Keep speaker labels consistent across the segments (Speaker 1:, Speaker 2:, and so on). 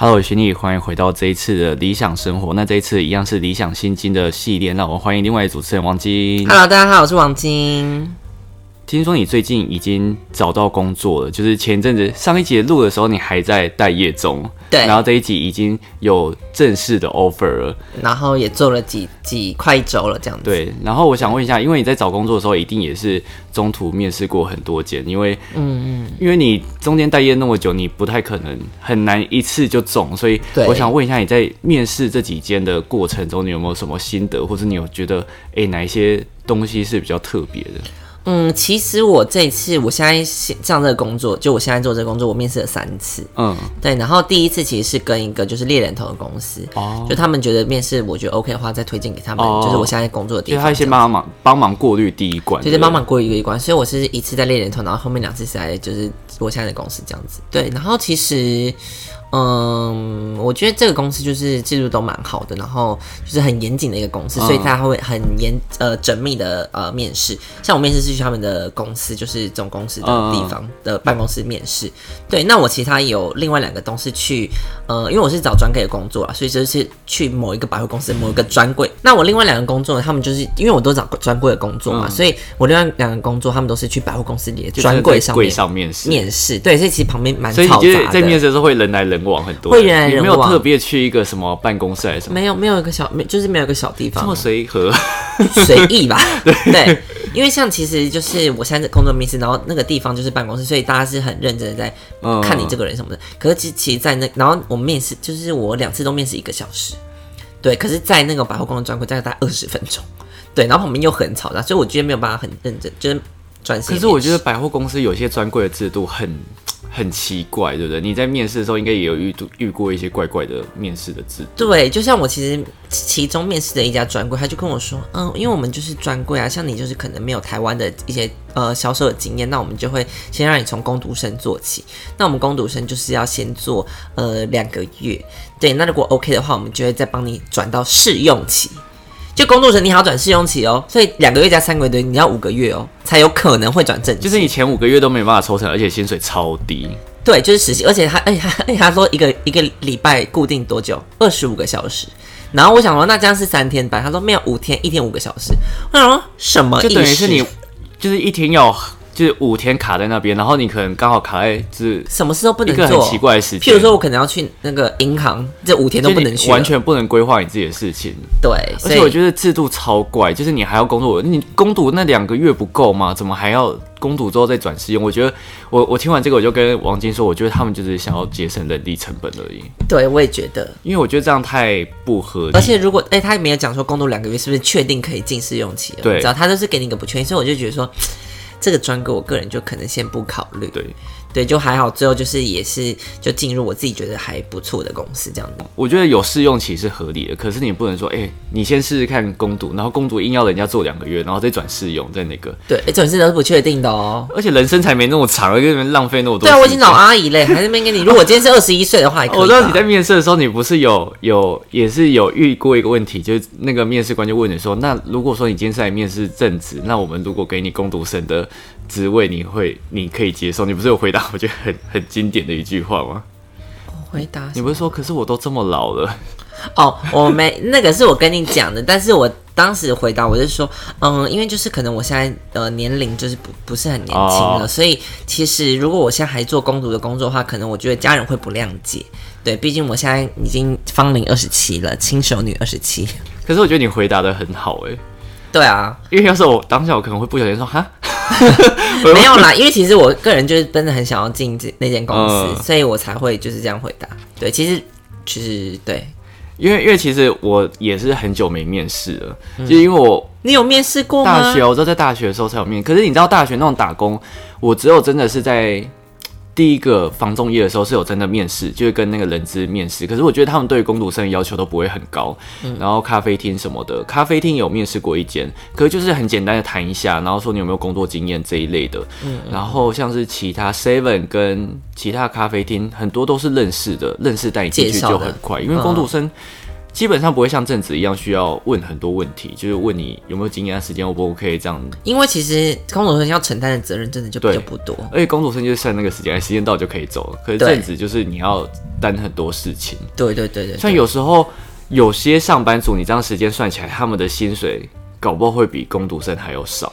Speaker 1: Hello，徐丽，欢迎回到这一次的理想生活。那这一次一样是理想心经的系列。那我们欢迎另外的主持人王晶。
Speaker 2: Hello，大家好，我是王晶。
Speaker 1: 听说你最近已经找到工作了，就是前一阵子上一集录的时候，你还在待业中。
Speaker 2: 对
Speaker 1: 然后这一集已经有正式的 offer 了。
Speaker 2: 然后也做了几几快一周了，这样子。
Speaker 1: 对，然后我想问一下，因为你在找工作的时候，一定也是中途面试过很多间，因为
Speaker 2: 嗯嗯，
Speaker 1: 因为你中间待业那么久，你不太可能很难一次就中，所以我想问一下，你在面试这几间的过程中，你有没有什么心得，或者你有觉得诶哪一些东西是比较特别的？
Speaker 2: 嗯，其实我这次，我现在上这个工作，就我现在做这个工作，我面试了三次。
Speaker 1: 嗯，
Speaker 2: 对，然后第一次其实是跟一个就是猎人头的公司，
Speaker 1: 哦
Speaker 2: 就他们觉得面试我觉得 OK 的话，再推荐给他们，
Speaker 1: 哦
Speaker 2: 就是我现在工作的地方。
Speaker 1: 他先帮忙帮忙过滤第一关，对对
Speaker 2: 就是帮忙过一个一关，所以我是一次在猎人头，然后后面两次是在就是我现在的公司这样子。对，然后其实，嗯，我觉得这个公司就是制度都蛮好的，然后就是很严谨的一个公司，
Speaker 1: 嗯
Speaker 2: 所以他会很严呃缜密的呃面试。像我面试是去他们的公司，就是总公司的地方的办公室面试。对，那我其他有另外两个同事去，呃，因为我是找专柜的工作啊，所以就是去某一个百货公司某一个专柜。那我另外两个工作呢，他们就是因为我都找专柜的工作嘛，
Speaker 1: 嗯
Speaker 2: 所以我另外两个工作他们都是去百货公司里的专柜上
Speaker 1: 柜
Speaker 2: 面
Speaker 1: 上面试。
Speaker 2: 面试。对，所以其实旁边蛮
Speaker 1: 所以你
Speaker 2: 嘈杂的。
Speaker 1: 就是在面试的时候会人来人往很多，
Speaker 2: 会人来人
Speaker 1: 你没有特别去一个什么办公室还是什么，
Speaker 2: 没有没有一个小没就是没有一个小地方。
Speaker 1: 这么随和，
Speaker 2: 随意吧，对，因为像其实就是我现在在工作面试，然后那个地方就是办公室，所以大家是很认真的在
Speaker 1: 嗯。
Speaker 2: 看你这个人什么的。可是其其实，在那然后我们面试就是我两次都面试一个小时，对，可是，在那个百货公司专柜大概大概二十分钟，对，然后旁边又很吵杂，所以我觉得没有办法很认真，就是专心面试。
Speaker 1: 可是我觉得百货公司有些专柜的制度很很奇怪，对不对？你在面试的时候应该也有遇遇过一些怪怪的面试的制度。
Speaker 2: 对，就像我其实其中面试的一家专柜，他就跟我说，嗯，因为我们就是专柜啊，像你就是可能没有台湾的一些呃销售的经验，那我们就会先让你从工读生做起。那我们工读生就是要先做呃两个月，对，那如果 OK 的话，我们就会再帮你转到试用期。就工作时你还要转试用期哦，所以两个月加三个月，你要五个月哦，才有可能会转正。
Speaker 1: 就是你前五个月都没办法抽成，而且薪水超低。
Speaker 2: 对，就是实习，而且他，而且他，而且他说一个一个礼拜固定多久？二十五个小时。然后我想说，那这样是三天班？他说没有，五天，一天五个小时。我想说什么意思？
Speaker 1: 就等于是你就是一天要就是五天卡在那边，然后你可能刚好卡在就是
Speaker 2: 什么事都不
Speaker 1: 一个
Speaker 2: 能做，
Speaker 1: 很奇怪的事情。
Speaker 2: 譬如说，我可能要去那个银行，这五天都不能去，
Speaker 1: 完全不能规划你自己的事情。
Speaker 2: 对。
Speaker 1: 而且我觉得制度超怪，就是你还要工作，你攻读那两个月不够吗？怎么还要攻读之后再转试用？我觉得我我听完这个，我就跟王晶说，我觉得他们就是想要节省人力成本而已，
Speaker 2: 对我也觉得，
Speaker 1: 因为我觉得这样太不合理。
Speaker 2: 而且如果哎、他也没有讲说攻读两个月是不是确定可以进试用期了？
Speaker 1: 对
Speaker 2: 只要他都是给你一个不确定，所以我就觉得说。这个专哥我个人就可能先不考虑，
Speaker 1: 对，
Speaker 2: 对，就还好，最后就是也是就进入我自己觉得还不错的公司这样子。
Speaker 1: 我觉得有试用期是合理的，可是你不能说，哎、你先试试看攻读，然后攻读硬要人家做两个月，然后再转试用，在那个，
Speaker 2: 对，这种事都是不确定的哦。
Speaker 1: 而且人生才没那么长，跟你们浪费那么多。
Speaker 2: 对啊，我已经老。阿姨嘞，还在那边跟你。如果今天是二十一岁的话。
Speaker 1: 我知道你在面试的时候，你不是有有也是有遇过一个问题，就是那个面试官就问你说，那如果说你今天是来面试正职，那我们如果给你攻读生的职位，你会你可以接受？你不是有回答 我觉得很很经典的一句话吗？
Speaker 2: 回答
Speaker 1: 你不是说，可是我都这么老了，
Speaker 2: 哦，我没那个是我跟你讲的，但是我当时回答我是说，嗯，因为就是可能我现在呃年龄就是不不是很年轻了，
Speaker 1: 哦
Speaker 2: 所以其实如果我现在还做公读的工作的话，可能我觉得家人会不谅解。对，毕竟我现在已经芳龄二十七了，轻熟女二十七。
Speaker 1: 可是我觉得你回答的很好哎、
Speaker 2: 对啊，
Speaker 1: 因为要是我当下我可能会不小心说哈，
Speaker 2: 没有啦，因为其实我个人就是真的很想要进这那间公司，
Speaker 1: 嗯
Speaker 2: 所以我才会就是这样回答。对，其实其实对
Speaker 1: 因为因为其实我也是很久没面试了，就因为我
Speaker 2: 你有面试过吗？
Speaker 1: 大学我都在大学的时候才有面，可是你知道大学那种打工，我只有真的是在第一个房仲业的时候是有真的面试，就是跟那个人资面试。可是我觉得他们对于工读生的要求都不会很高，然后咖啡厅什么的，咖啡厅有面试过一间，可是就是很简单的谈一下，然后说你有没有工作经验这一类的。然后像是其他 Seven 跟其他咖啡厅，很多都是认识的，认识带你进去就很快，因为工读生。基本上不会像正职一样需要问很多问题，就是问你有没有经验、时间 O 不 OK 这样。
Speaker 2: 因为其实工读生要承担的责任真的就比较不多。
Speaker 1: 而且工读生就是算那个时间，时间到就可以走了。可是正职就是你要担很多事情。
Speaker 2: 对对对对。
Speaker 1: 像有时候有些上班族，你这样时间算起来，他们的薪水搞不好会比工读生还要少。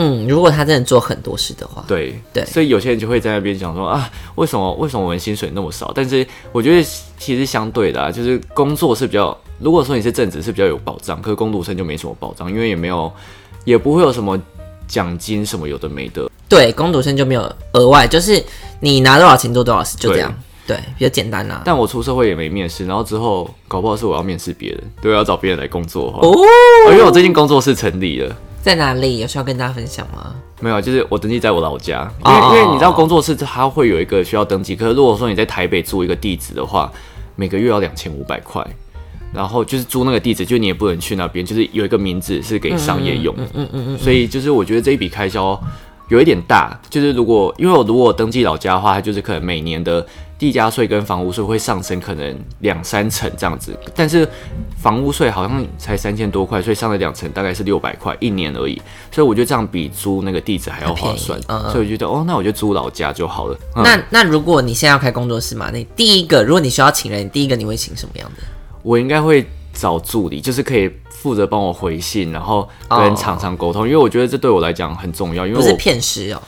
Speaker 2: 嗯，如果他真的做很多事的话，
Speaker 1: 对
Speaker 2: 对，
Speaker 1: 所以有些人就会在那边讲说啊，为什么为什么我们薪水那么少？但是我觉得其实相对的啊，就是工作是比较，如果说你是正职是比较有保障，可是工读生就没什么保障，因为也没有，也不会有什么奖金什么有的没的。
Speaker 2: 对，工读生就没有额外，就是你拿多少钱做多少事，就这样。对，比较简单啦。
Speaker 1: 但我出社会也没面试，然后之后搞不好是我要面试别人，对，要找别人来工作哦，因为我最近工作室成立了。
Speaker 2: 在哪里？有需要跟大家分享吗？
Speaker 1: 没有，就是我登记在我老家，因为因为你知道工作室它会有一个需要登记，可是如果说你在台北租一个地址的话，每个月要两千五百块，然后就是租那个地址，就你也不能去那边，就是有一个名字是给商业用，嗯嗯嗯嗯，所以就是我觉得这一笔开销有一点大，就是如果因为我如果登记老家的话，它就是可能每年的。地价税跟房屋税会上升，可能两三成这样子，但是房屋税好像才三千多块，所以上了两成，大概是六百块一年而已。所以我觉得这样比租那个地址还要划算，所以我觉得哦，那我就租老家就好了。
Speaker 2: 那那如果你现在要开工作室嘛，那第一个如果你需要请人，第一个你会请什么样的？
Speaker 1: 我应该会找助理，就是可以负责帮我回信，然后跟厂商沟通，因为我觉得这对我来讲很重要，因为
Speaker 2: 不是骗师哦。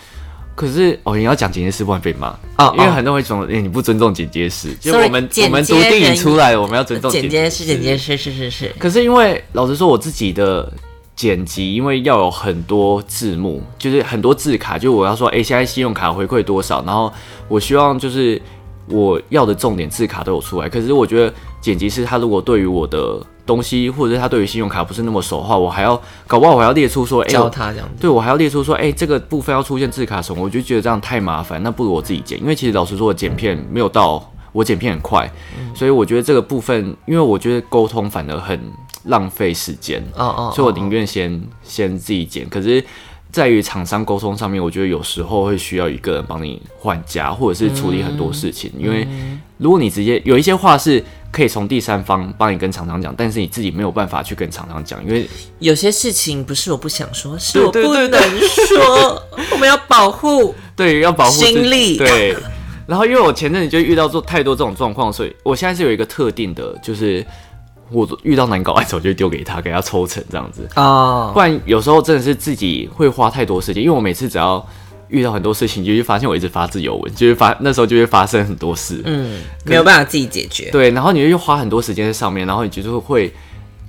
Speaker 1: 可是哦，你要讲剪接师不能被骂啊，因为很多人会说，哎，你不尊重剪接师。就我们我们读电影出来，我们要尊重
Speaker 2: 剪接师，剪接师是是是。
Speaker 1: 可是因为老实说，我自己的剪辑，因为要有很多字幕，就是很多字卡，就我要说，哎，现在信用卡回馈多少，然后我希望就是我要的重点字卡都有出来。可是我觉得剪辑师他如果对于我的东西，或者是他对于信用卡不是那么熟的话，我还要搞不好我还要列出说，哎，
Speaker 2: 教他这样子，
Speaker 1: 对我还要列出说，哎，这个部分要出现字卡什么，我就觉得这样太麻烦，那不如我自己剪，因为其实老实说，我剪片没有到我剪片很快，所以我觉得这个部分，因为我觉得沟通反而很浪费时间，哦哦，所以我宁愿先先自己剪。可是在于厂商沟通上面，我觉得有时候会需要一个人帮你换家，或者是处理很多事情，因为如果你直接有一些话是。可以从第三方帮你跟厂商讲，但是你自己没有办法去跟厂商讲，因为
Speaker 2: 有些事情不是我不想说，是我不能说。我们要保护，
Speaker 1: 对，要保护
Speaker 2: 心力。
Speaker 1: 对。然后因为我前阵子就遇到做太多这种状况，所以我现在是有一个特定的，就是我遇到难搞案子，我就丢给他，给他抽成这样子哦。不然有时候真的是自己会花太多时间，因为我每次只要。遇到很多事情，就会发现我一直发自由文，就会发那时候就会发生很多事，
Speaker 2: 嗯，没有办法自己解决。
Speaker 1: 对，然后你又花很多时间在上面，然后你就是会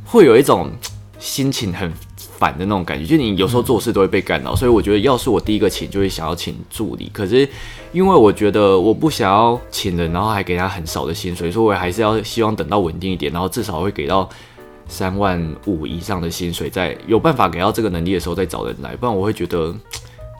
Speaker 1: 会有一种心情很烦的那种感觉，就你有时候做事都会被干扰。所以我觉得，要是我第一个请，就会想要请助理。可是因为我觉得我不想要请人，然后还给他很少的薪水，所以我还是要希望等到稳定一点，然后至少会给到三万五以上的薪水，在有办法给到这个能力的时候再找人来，不然我会觉得。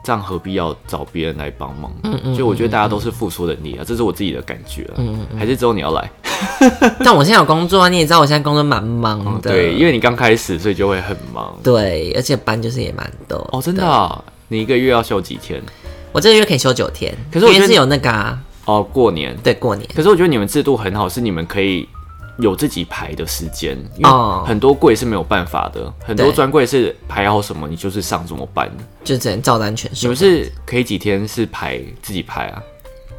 Speaker 1: 这样何必要找别人来帮忙？嗯嗯，就我觉得大家都是付出能力啊，这是我自己的感觉啊。嗯嗯，还是只有你要来？
Speaker 2: 但我现在有工作啊，你也知道我现在工作蛮忙的。
Speaker 1: 对，因为你刚开始，所以就会很忙。
Speaker 2: 对，而且班就是也蛮多。
Speaker 1: 哦，真的啊？你一个月要休几天？
Speaker 2: 我这个月可以休九天。可是我觉得是有那个啊。
Speaker 1: 哦，过年。
Speaker 2: 对，过年。
Speaker 1: 可是我觉得你们制度很好，是你们可以。有自己排的时间，因为很多柜是没有办法的，很多专柜是排好什么，你就是上怎么办，
Speaker 2: 就只能照单全收。
Speaker 1: 你们是可以几天是排自己排啊？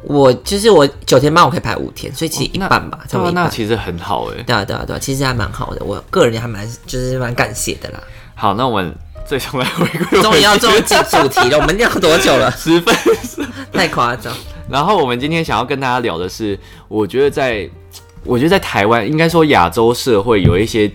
Speaker 2: 我就是我九天班，我可以排五天，所以其实一半吧，差不多。
Speaker 1: 那其实很好哎。
Speaker 2: 对啊对啊对啊，其实还蛮好的，我个人还蛮就是蛮感谢的啦。
Speaker 1: 好，那我们最终来回归，
Speaker 2: 终于要终于进主题了。我们聊多久了？
Speaker 1: 十分
Speaker 2: 太夸张。
Speaker 1: 然后我们今天想要跟大家聊的是，我觉得在。我觉得在台湾，应该说亚洲社会有一些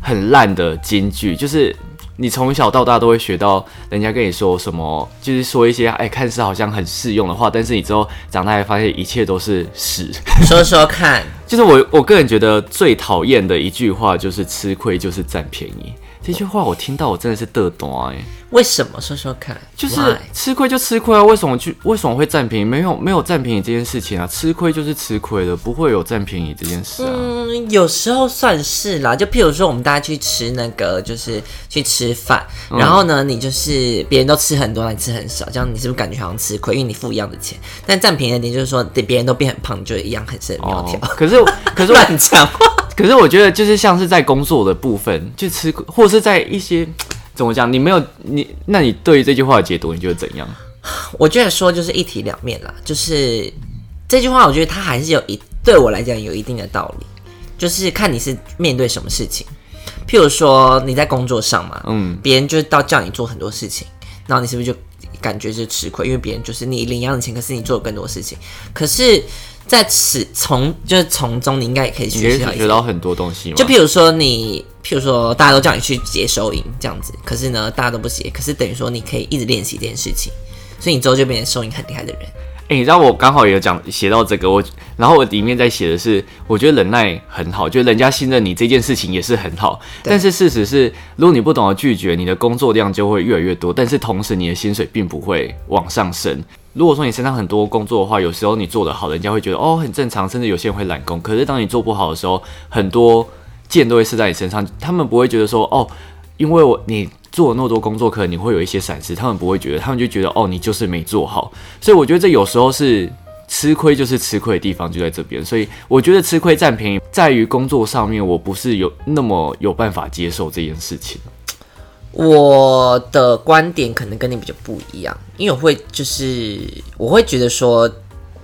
Speaker 1: 很烂的金句，就是你从小到大都会学到，人家跟你说什么，就是说一些哎看似好像很适用的话，但是你之后长大才发现一切都是屎。
Speaker 2: 说说看，
Speaker 1: 就是我我个人觉得最讨厌的一句话就是吃亏就是占便宜。这句话我听到我真的是得懂哎。
Speaker 2: 为什么说说看？
Speaker 1: 就是吃亏就吃亏啊！为什么去？为什么会占便宜？没有没有占便宜这件事情啊！吃亏就是吃亏的，不会有占便宜这件事啊。
Speaker 2: 嗯，有时候算是啦。就譬如说，我们大家去吃那个，就是去吃饭，然后呢，你就是别人都吃很多，你吃很少，这样你是不是感觉好像吃亏？因为你付一样的钱，但占便宜的点就是说，别人都变很胖，就一样很是苗条。
Speaker 1: 可是 可是
Speaker 2: 乱讲话。
Speaker 1: 可是我觉得就是像是在工作的部分，就吃亏，或是在一些 怎么讲，你没有你，那你对于这句话的解读，你觉得怎样？
Speaker 2: 我觉得说就是一体两面啦，就是这句话，我觉得它还是有一对我来讲有一定的道理，就是看你是面对什么事情。譬如说你在工作上嘛，嗯，别人就是到叫你做很多事情，然后你是不是就感觉是吃亏？因为别人就是你领一样的钱，可是你做了更多事情。可是在此从就是从中，你应该也可以学到
Speaker 1: 学到很多东西。
Speaker 2: 就譬如说你，譬如说大家都叫你去接收银这样子，可是呢大家都不接，可是等于说你可以一直练习这件事情。所以你之后就变成收银很厉害的人。
Speaker 1: 哎，你知道我刚好也有讲写到这个，我然后我里面在写的是，我觉得忍耐很好，就人家信任你这件事情也是很好。但是事实是，如果你不懂得拒绝，你的工作量就会越来越多，但是同时你的薪水并不会往上升。如果说你身上很多工作的话，有时候你做得好，人家会觉得哦很正常，甚至有些人会揽工。可是当你做不好的时候，很多箭都会射在你身上，他们不会觉得说哦，因为我你。做了那么多工作，可能你会有一些闪失，他们不会觉得，他们就觉得哦，你就是没做好。所以我觉得这有时候是吃亏，就是吃亏的地方就在这边。所以我觉得吃亏占便宜在于工作上面，我不是有那么有办法接受这件事情。
Speaker 2: 我的观点可能跟你比较不一样，因为我会就是我会觉得说，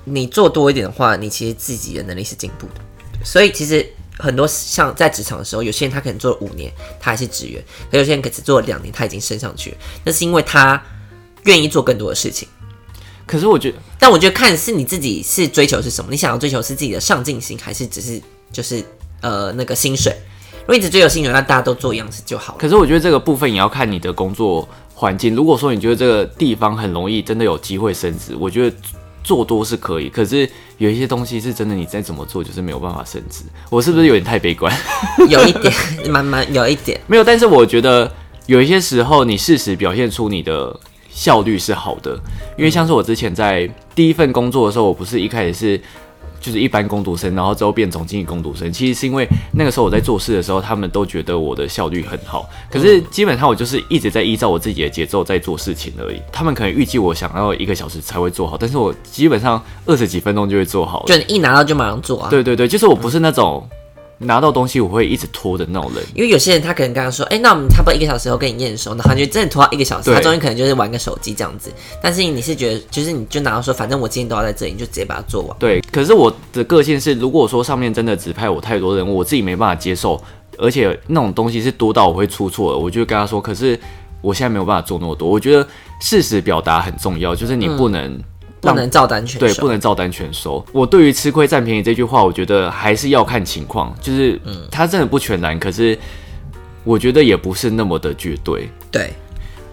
Speaker 2: 你做多一点的话，你其实自己的能力是进步的。所以其实。很多像在职场的时候，有些人他可能做了五年，他还是职员；，可有些人可只做了两年，他已经升上去了。那是因为他愿意做更多的事情。
Speaker 1: 可是我觉得，
Speaker 2: 但我觉得看是你自己是追求是什么，你想要追求是自己的上进心，还是只是就是呃那个薪水？如果一直追求薪水，那大家都做一样子就好了。
Speaker 1: 可是我觉得这个部分也要看你的工作环境。如果说你觉得这个地方很容易，真的有机会升职，我觉得。做多是可以，可是有一些东西是真的，你再怎么做就是没有办法升值。我是不是有点太悲观？
Speaker 2: 有一点，慢慢有一点
Speaker 1: 没有。但是我觉得有一些时候，你适时表现出你的效率是好的，因为像是我之前在第一份工作的时候，我不是一开始是。就是一般攻读生，然后之后变总经理攻读生。其实是因为那个时候我在做事的时候，他们都觉得我的效率很好。可是基本上我就是一直在依照我自己的节奏在做事情而已。他们可能预计我想要一个小时才会做好，但是我基本上二十几分钟就会做好。
Speaker 2: 就一拿到就马上做啊？
Speaker 1: 对对对，就是我不是那种。拿到东西我会一直拖的那种人，
Speaker 2: 因为有些人他可能刚刚说，哎，那我们差不多一个小时后跟你验收，那他就真的拖到一个小时，他中间可能就是玩个手机这样子。但是你是觉得，就是你就拿到说，反正我今天都要在这里，你就直接把它做完。
Speaker 1: 对，可是我的个性是，如果说上面真的指派我太多任务，我自己没办法接受，而且那种东西是多到我会出错，我就跟他说，可是我现在没有办法做那么多。我觉得事实表达很重要，就是你不能。
Speaker 2: 不能照单全
Speaker 1: 收，对，不能照单全收。我对于吃亏占便宜这句话，我觉得还是要看情况，就是嗯，它真的不全然，可是我觉得也不是那么的绝对。
Speaker 2: 对。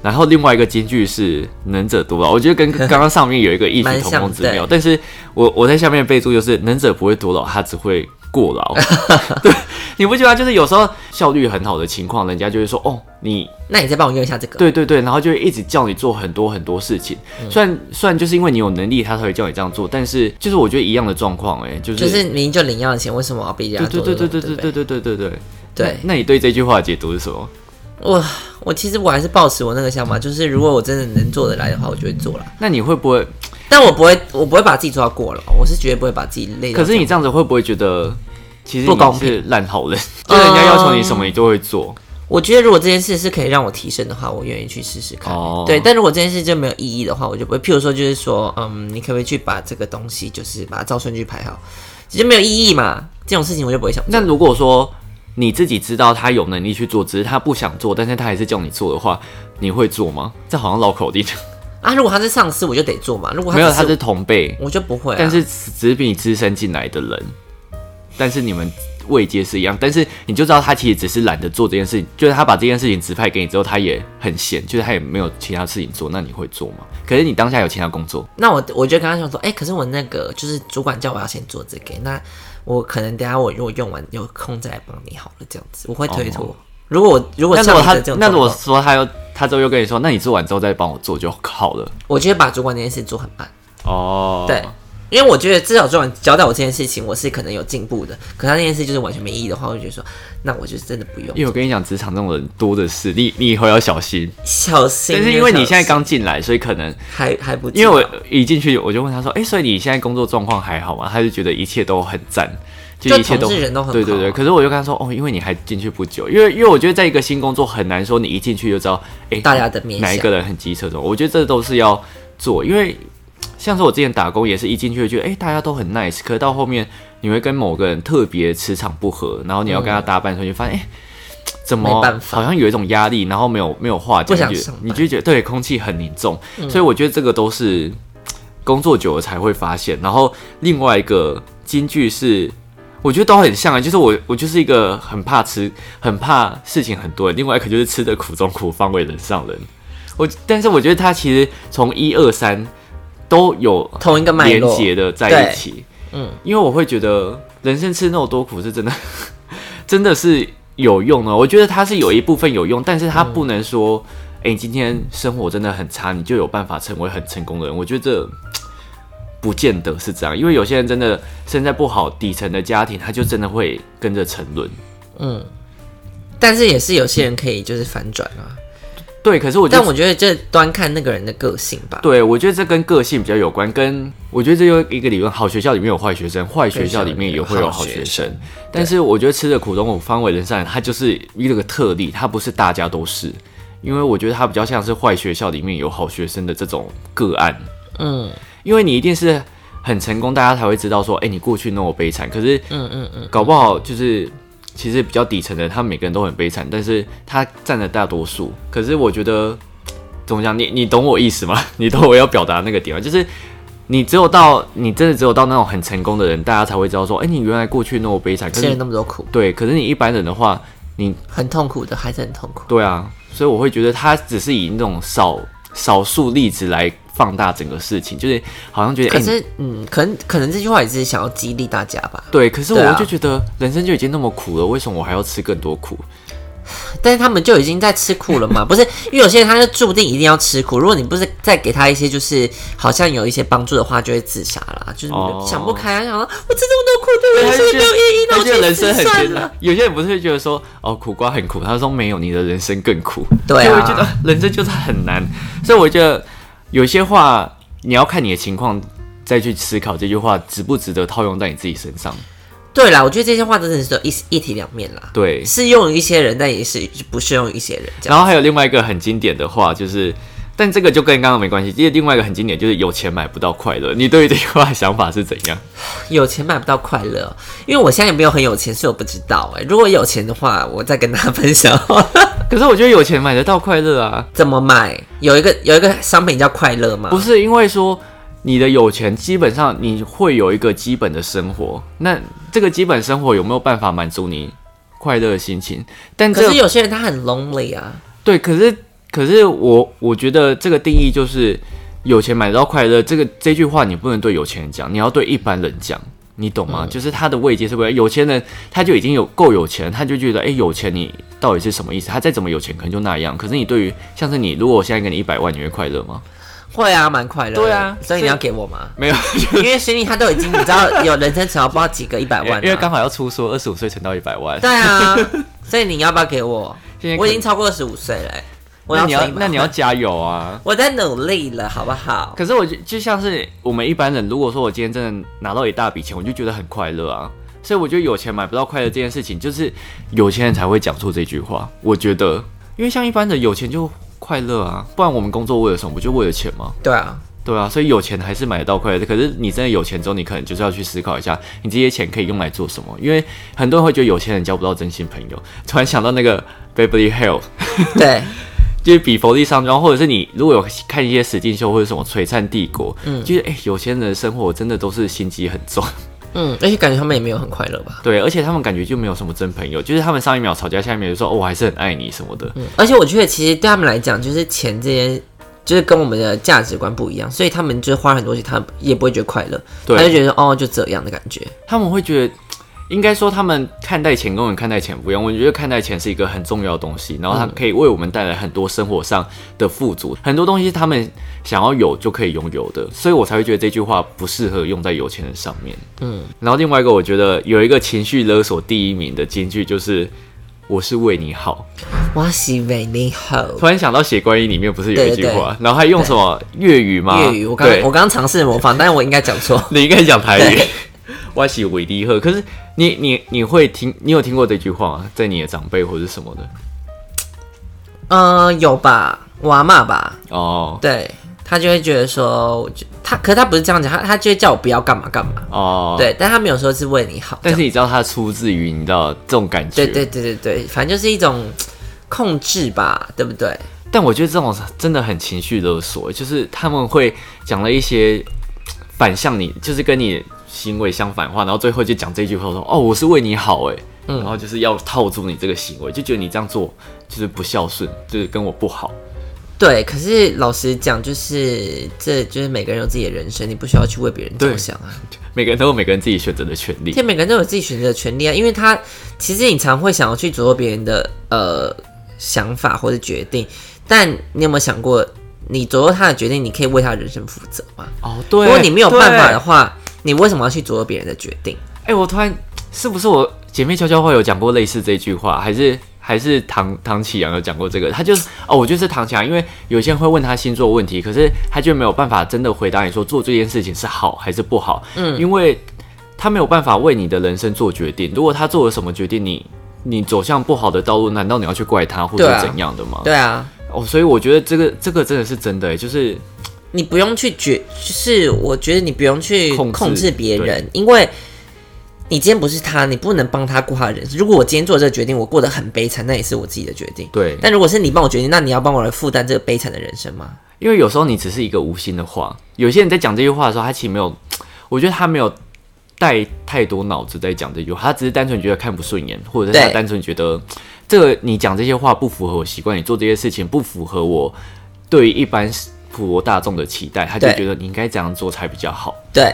Speaker 1: 然后另外一个金句是“能者多劳”，我觉得跟 刚刚上面有一个异曲同工之妙。但是我我在下面备注就是“能者不会多劳，他只会”。过劳，对，你不觉得就是有时候效率很好的情况，人家就会说哦，你
Speaker 2: 那你再帮我用一下这个，
Speaker 1: 对对对，然后就会一直叫你做很多很多事情。虽然虽然就是因为你有能力，他才会叫你这样做，但是就是我觉得一样的状况，哎，就是
Speaker 2: 就是您就领一样的钱，为什么要逼人家
Speaker 1: 做？对对对对对对对对对
Speaker 2: 对对。
Speaker 1: 那你对这句话的解读是什么？
Speaker 2: 我我其实我还是抱持我那个想法，就是如果我真的能做得来的话，我就会做了。
Speaker 1: 那你会不会？
Speaker 2: 但我不会，我不会把自己做到过了，我是绝对不会把自己累。
Speaker 1: 可是你这样子会不会觉得？其实不公平，烂好人，就人家要求你什么，你都会做。
Speaker 2: 我觉得如果这件事是可以让我提升的话，我愿意去试试看。对，但如果这件事就没有意义的话，我就不会。譬如说，就是说，嗯，你可不可以去把这个东西，就是把它照顺序排好？其实没有意义嘛，这种事情我就不会想。
Speaker 1: 那如果说你自己知道他有能力去做，只是他不想做，但是他还是叫你做的话，你会做吗？这好像绕口令
Speaker 2: 啊！如果他是上司，我就得做嘛。如果
Speaker 1: 没有，他是同辈，
Speaker 2: 我就不会。
Speaker 1: 但是只是比你资深进来的人，但是你们。位阶是一样，但是你就知道他其实只是懒得做这件事情，就是他把这件事情指派给你之后，他也很闲，就是他也没有其他事情做，那你会做吗？可是你当下有其他工作，
Speaker 2: 那我我就跟他想说，哎，可是我那个就是主管叫我要先做这个，那我可能等下我如果用完有空再来帮你好了，这样子我会推脱。如果我如果
Speaker 1: 那如果他那如果说他又他之后又跟你说，那你做完之后再帮我做就好了，
Speaker 2: 我就会把主管那件事做很慢。哦，对。因为我觉得至少做完交代我这件事情，我是可能有进步的。可他那件事就是完全没意义的话，我就觉得说，那我就真的不用。
Speaker 1: 因为我跟你讲，职场这种人多的是，你你以后要小心，
Speaker 2: 小心。
Speaker 1: 但是因为你现在刚进来，所以可能
Speaker 2: 还还不。
Speaker 1: 因为我一进去，我就问他说：“哎，所以你现在工作状况还好吗？”他就觉得一切都很赞。就一切都
Speaker 2: 就同事人都很
Speaker 1: 对对对。可是我就跟他说，哦，因为你还进去不久，因为因为我觉得在一个新工作很难说你一进去就知道，哎、
Speaker 2: 大家的面相
Speaker 1: 哪一个人很机车这种，我觉得这都是要做，因为像是我之前打工也是一进去就觉得，哎、大家都很 nice，可是到后面你会跟某个人特别磁场不合，然后你要跟他搭班的时候，就发现，哎、怎么好像有一种压力，然后没有没有话讲，你就觉得对空气很凝重，所以我觉得这个都是工作久了才会发现。然后另外一个金句是。我觉得都很像啊，就是我我就是一个很怕吃、很怕事情很多人，另外一个就是吃的苦中苦，方为人上人。我但是我觉得他其实从一二三都有
Speaker 2: 同一个脉
Speaker 1: 连
Speaker 2: 络，
Speaker 1: 结的在一起。
Speaker 2: 嗯，
Speaker 1: 因为我会觉得人生吃那么多苦是真的，真的是有用的。我觉得它是有一部分有用，但是它不能说，哎、你今天生活真的很差，你就有办法成为很成功的人。我觉得这不见得是这样，因为有些人真的生在不好底层的家庭，他就真的会跟着沉沦。
Speaker 2: 嗯但是也是有些人可以就是反转啊。
Speaker 1: 对，可是我
Speaker 2: 但我觉得这端看那个人的个性吧。
Speaker 1: 对，我觉得这跟个性比较有关，跟我觉得这有一个理论，好学校里面有坏学生，坏学校里面也会有好学生。但是我觉得吃的苦中苦，方为人上人，它就是一个特例，他不是大家都是。因为我觉得他比较像是坏学校里面有好学生的这种个案，
Speaker 2: 嗯
Speaker 1: 因为你一定是很成功，大家才会知道说，哎、你过去那么悲惨。可是
Speaker 2: 嗯嗯嗯，
Speaker 1: 搞不好就是其实比较底层的，他们每个人都很悲惨，但是他占了大多数。可是我觉得怎么讲，你你懂我意思吗？你懂我要表达那个点吗？就是你只有到你真的只有到那种很成功的人，大家才会知道说，哎、你原来过去那么悲惨。可
Speaker 2: 吃了那么多苦，
Speaker 1: 对，可是你一般人的话，你
Speaker 2: 很痛苦的，还是很痛苦。
Speaker 1: 对啊，所以我会觉得他只是以那种少少数例子来放大整个事情，就是好像觉得，哎、
Speaker 2: 可是，嗯，可能可能这句话也是想要激励大家吧。
Speaker 1: 对，可是我就觉得人生就已经那么苦了，为什么我还要吃更多苦？
Speaker 2: 但是他们就已经在吃苦了嘛，不是？因为有些人他就注定一定要吃苦。如果你不是再给他一些就是好像有一些帮助的话，就会自杀啦，就是
Speaker 1: 哦
Speaker 2: 想不开啊，想说我吃这么多苦，对我人生没有意义，那
Speaker 1: 他觉得
Speaker 2: 我就
Speaker 1: 人生很艰难。。有些人不是会觉得说，哦，苦瓜很苦，他说没有，你的人生更苦。
Speaker 2: 对啊
Speaker 1: 我觉得人生就是很难。所以我觉得有些话你要看你的情况再去思考这句话值不值得套用在你自己身上。
Speaker 2: 对啦，我觉得这些话真的是有一一体两面啦，
Speaker 1: 对，
Speaker 2: 适用于一些人，但也是不适用于一些人。
Speaker 1: 然后还有另外一个很经典的话，就是，但这个就跟刚刚没关系。因为另外一个很经典就是有钱买不到快乐。你对于这句话的想法是怎样？
Speaker 2: 有钱买不到快乐，因为我现在也没有很有钱，所以我不知道哎、如果有钱的话，我再跟大家分享
Speaker 1: 可是我觉得有钱买得到快乐啊，
Speaker 2: 怎么买。有一个有一个商品叫快乐吗？
Speaker 1: 不是因为说你的有钱，基本上你会有一个基本的生活。那这个基本生活有没有办法满足你快乐的心情？但这
Speaker 2: 可是有些人他很 lonely 啊。
Speaker 1: 对，可是可是我我觉得这个定义就是有钱买得到快乐。这个这句话你不能对有钱人讲，你要对一般人讲。你懂吗？就是他的位阶是不。有钱人他就已经有够有钱，他就觉得，哎、有钱你到底是什么意思？他再怎么有钱，可能就那样。可是你对于像是你，如果我现在给你一百万，你会快乐吗？
Speaker 2: 会啊，蛮快乐。
Speaker 1: 对啊
Speaker 2: 所以你要给我吗？
Speaker 1: 没有，
Speaker 2: 因为心里他都已经你知道有人生存到不知道几个一百万、啊，
Speaker 1: 因为刚好要出说二十五岁存到一百万。
Speaker 2: 对啊，所以你要不要给我我已经超过二十五岁了欸、我
Speaker 1: 那你要
Speaker 2: 存100万
Speaker 1: 那你要加油啊！
Speaker 2: 我在努力了，好不好？
Speaker 1: 可是我就就像是我们一般人，如果说我今天真的拿到一大笔钱，我就觉得很快乐啊。所以我觉得有钱买不到快乐这件事情，就是有钱人才会讲出这句话。我觉得，因为像一般的有钱就快乐啊，不然我们工作为了什么？不就为了钱吗？
Speaker 2: 对啊，
Speaker 1: 对啊，所以有钱还是买得到快乐。可是你真的有钱之后，你可能就是要去思考一下，你这些钱可以用来做什么？因为很多人会觉得有钱人交不到真心朋友。突然想到那个 Beverly Hills，
Speaker 2: 对，
Speaker 1: 就是比佛利山庄，或者是你如果有看一些实境秀或者什么璀璨帝国，嗯，就是哎、有钱人的生活真的都是心机很重，
Speaker 2: 嗯，而且感觉他们也没有很快乐吧。
Speaker 1: 对，而且他们感觉就没有什么真朋友，就是他们上一秒吵架，下一秒就说哦我还是很爱你什么的，
Speaker 2: 嗯，而且我觉得其实对他们来讲，就是钱这些。就是跟我们的价值观不一样，所以他们就是花很多钱，他们也不会觉得快乐，
Speaker 1: 对
Speaker 2: 他就觉得哦就这样的感觉。
Speaker 1: 他们会觉得。应该说，他们看待钱跟我们看待钱不一样。我觉得看待钱是一个很重要的东西，然后它可以为我们带来很多生活上的富足，很多东西他们想要有就可以拥有的，所以我才会觉得这句话不适合用在有钱人上面。
Speaker 2: 嗯，
Speaker 1: 然后另外一个，我觉得有一个情绪勒索第一名的金句就是“我是为你好
Speaker 2: 我是为你好”。。
Speaker 1: 突然想到《血观音》里面不是有一句话，然后还用什么粤语吗？
Speaker 2: 粤语，我刚
Speaker 1: 对
Speaker 2: 我刚刚尝试模仿，但是我应该讲错。
Speaker 1: 你应该讲台语。我是为你好。可是你你你会听，你有听过这句话吗？在你的长辈或者什么的？
Speaker 2: 嗯，有吧，我阿嬷吧，
Speaker 1: 哦
Speaker 2: 对他就会觉得说，我就他，可是他不是这样讲，他他就会叫我不要干嘛干嘛，
Speaker 1: 哦，。
Speaker 2: 对，但他没有说是为你好，
Speaker 1: 但是你知道它出自于你知道这种感觉，
Speaker 2: 对对对对对，反正就是一种控制吧，对不对？
Speaker 1: 但我觉得这种真的很情绪勒索，就是他们会讲了一些反向你，就是跟你行为相反的话，然后最后就讲这句话说：“哦，我是为你好。”哎，然后就是要套住你这个行为，就觉得你这样做就是不孝顺，就是跟我不好。
Speaker 2: 对，可是老实讲，就是这就是每个人有自己的人生，你不需要去为别人着想啊。
Speaker 1: 每个人都有每个人自己选择的权利
Speaker 2: 其。实每个人都有自己选择的权利啊，因为他其实你常会想要去左右别人的呃想法或者决定，但你有没有想过，你左右他的决定，你可以为他的人生负责吗？
Speaker 1: 哦，对，
Speaker 2: 如果你没有办法的话，你为什么要去左右别人的决定？
Speaker 1: 哎、我突然是不是我姐妹悄悄话有讲过类似这句话，还是还是唐唐启阳有讲过这个？他就是哦，我就是唐启阳，因为有些人会问他星座问题，可是他就没有办法真的回答你说做这件事情是好还是不好，嗯，因为他没有办法为你的人生做决定。如果他做了什么决定，你你走向不好的道路，难道你要去怪他或者怎样的吗？
Speaker 2: 对啊，
Speaker 1: 哦，所以我觉得这个这个真的是真的，就是
Speaker 2: 你不用去觉，就是我觉得你不用去
Speaker 1: 控制
Speaker 2: 别人，因为你今天不是他，你不能帮他过他的人生。如果我今天做这个决定，我过得很悲惨，那也是我自己的决定。
Speaker 1: 对，
Speaker 2: 但如果是你帮我决定，那你要帮我来负担这个悲惨的人生吗？
Speaker 1: 因为有时候你只是一个无心的话，有些人在讲这句话的时候，他其实没有，我觉得他没有带太多脑子在讲这句话，他只是单纯觉得看不顺眼，或者是他单纯觉得这个你讲这些话不符合我习惯，你做这些事情不符合我对于一般普罗大众的期待，他就觉得你应该这样做才比较好。
Speaker 2: 对，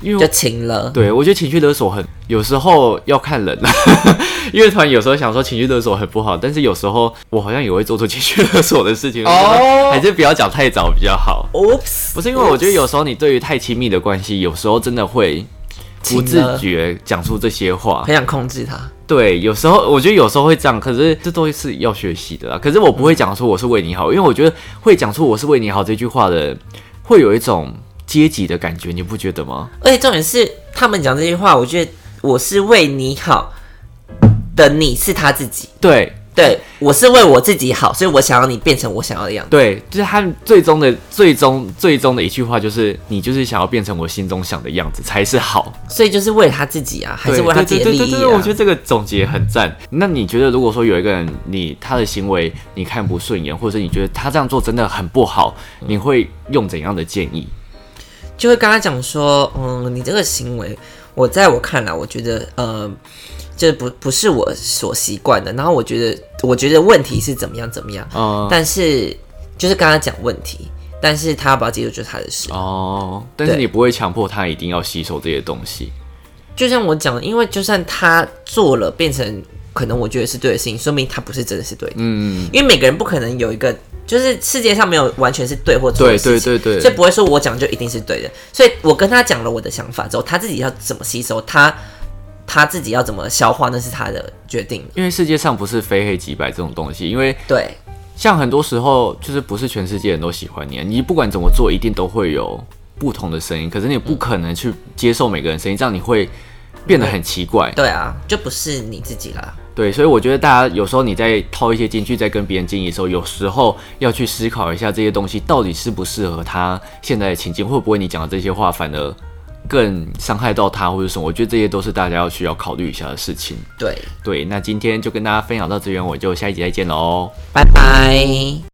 Speaker 1: 因为我
Speaker 2: 情了。
Speaker 1: 对我觉得情绪勒索很有时候要看人，因为突然有时候想说情绪勒索很不好，但是有时候我好像也会做出情绪勒索的事情，我觉得还是不要讲太早比较好。
Speaker 2: Oops，
Speaker 1: 不是因为我觉得有时候你对于太亲密的关系，有时候真的会不自觉讲出这些话。
Speaker 2: 很想控制他。
Speaker 1: 对，有时候我觉得有时候会这样，可是这都是要学习的啦。可是我不会讲出我是为你好，因为我觉得会讲出我是为你好这句话的人，会有一种阶级的感觉，你不觉得吗？
Speaker 2: 而且重点是，他们讲这句话，我觉得我是为你好的，你是他自己。
Speaker 1: 对
Speaker 2: 对我是为我自己好，所以我想要你变成我想要的样子。
Speaker 1: 对，就是他最终的最终最终的一句话，就是你就是想要变成我心中想的样子才是好。
Speaker 2: 所以就是为了他自己啊，还是为他自己的利益
Speaker 1: 对对对对对，我觉
Speaker 2: 啊
Speaker 1: 得？这个总结很赞。那你觉得，如果说有一个人，你他的行为你看不顺眼，或者你觉得他这样做真的很不好，你会用怎样的建议？
Speaker 2: 就会跟他讲说，嗯，你这个行为，我在我看来，我觉得，呃，这不不是我所习惯的。然后我觉得，我觉得问题是怎么样怎么样，
Speaker 1: 嗯、
Speaker 2: 但是就是跟他讲问题，但是他要不要接受就是他的事。
Speaker 1: 哦，但是你不会强迫他一定要吸收这些东西。
Speaker 2: 就像我讲的，因为就算他做了变成可能我觉得是对的事情，说明他不是真的是对的。
Speaker 1: 嗯，
Speaker 2: 因为每个人不可能有一个，就是世界上没有完全是对或错
Speaker 1: 对
Speaker 2: 的事情。
Speaker 1: 对对对，
Speaker 2: 所以不会说我讲就一定是对的。所以我跟他讲了我的想法之后，他自己要怎么吸收，他他自己要怎么消化，那是他的决定。
Speaker 1: 因为世界上不是非黑即白这种东西，因为
Speaker 2: 对
Speaker 1: 像很多时候就是不是全世界人都喜欢你，你不管怎么做，一定都会有不同的声音，可是你不可能去接受每个人声音，这样你会变得很奇怪。
Speaker 2: 对啊，就不是你自己了。
Speaker 1: 对，所以我觉得大家有时候你在套一些进去，在跟别人建议的时候，有时候要去思考一下这些东西到底适不适合他现在的情境，会不会你讲的这些话反而更伤害到他或者什么？我觉得这些都是大家要需要考虑一下的事情。
Speaker 2: 对，
Speaker 1: 对，那今天就跟大家分享到这边，我就下一集再见喽。
Speaker 2: 拜拜。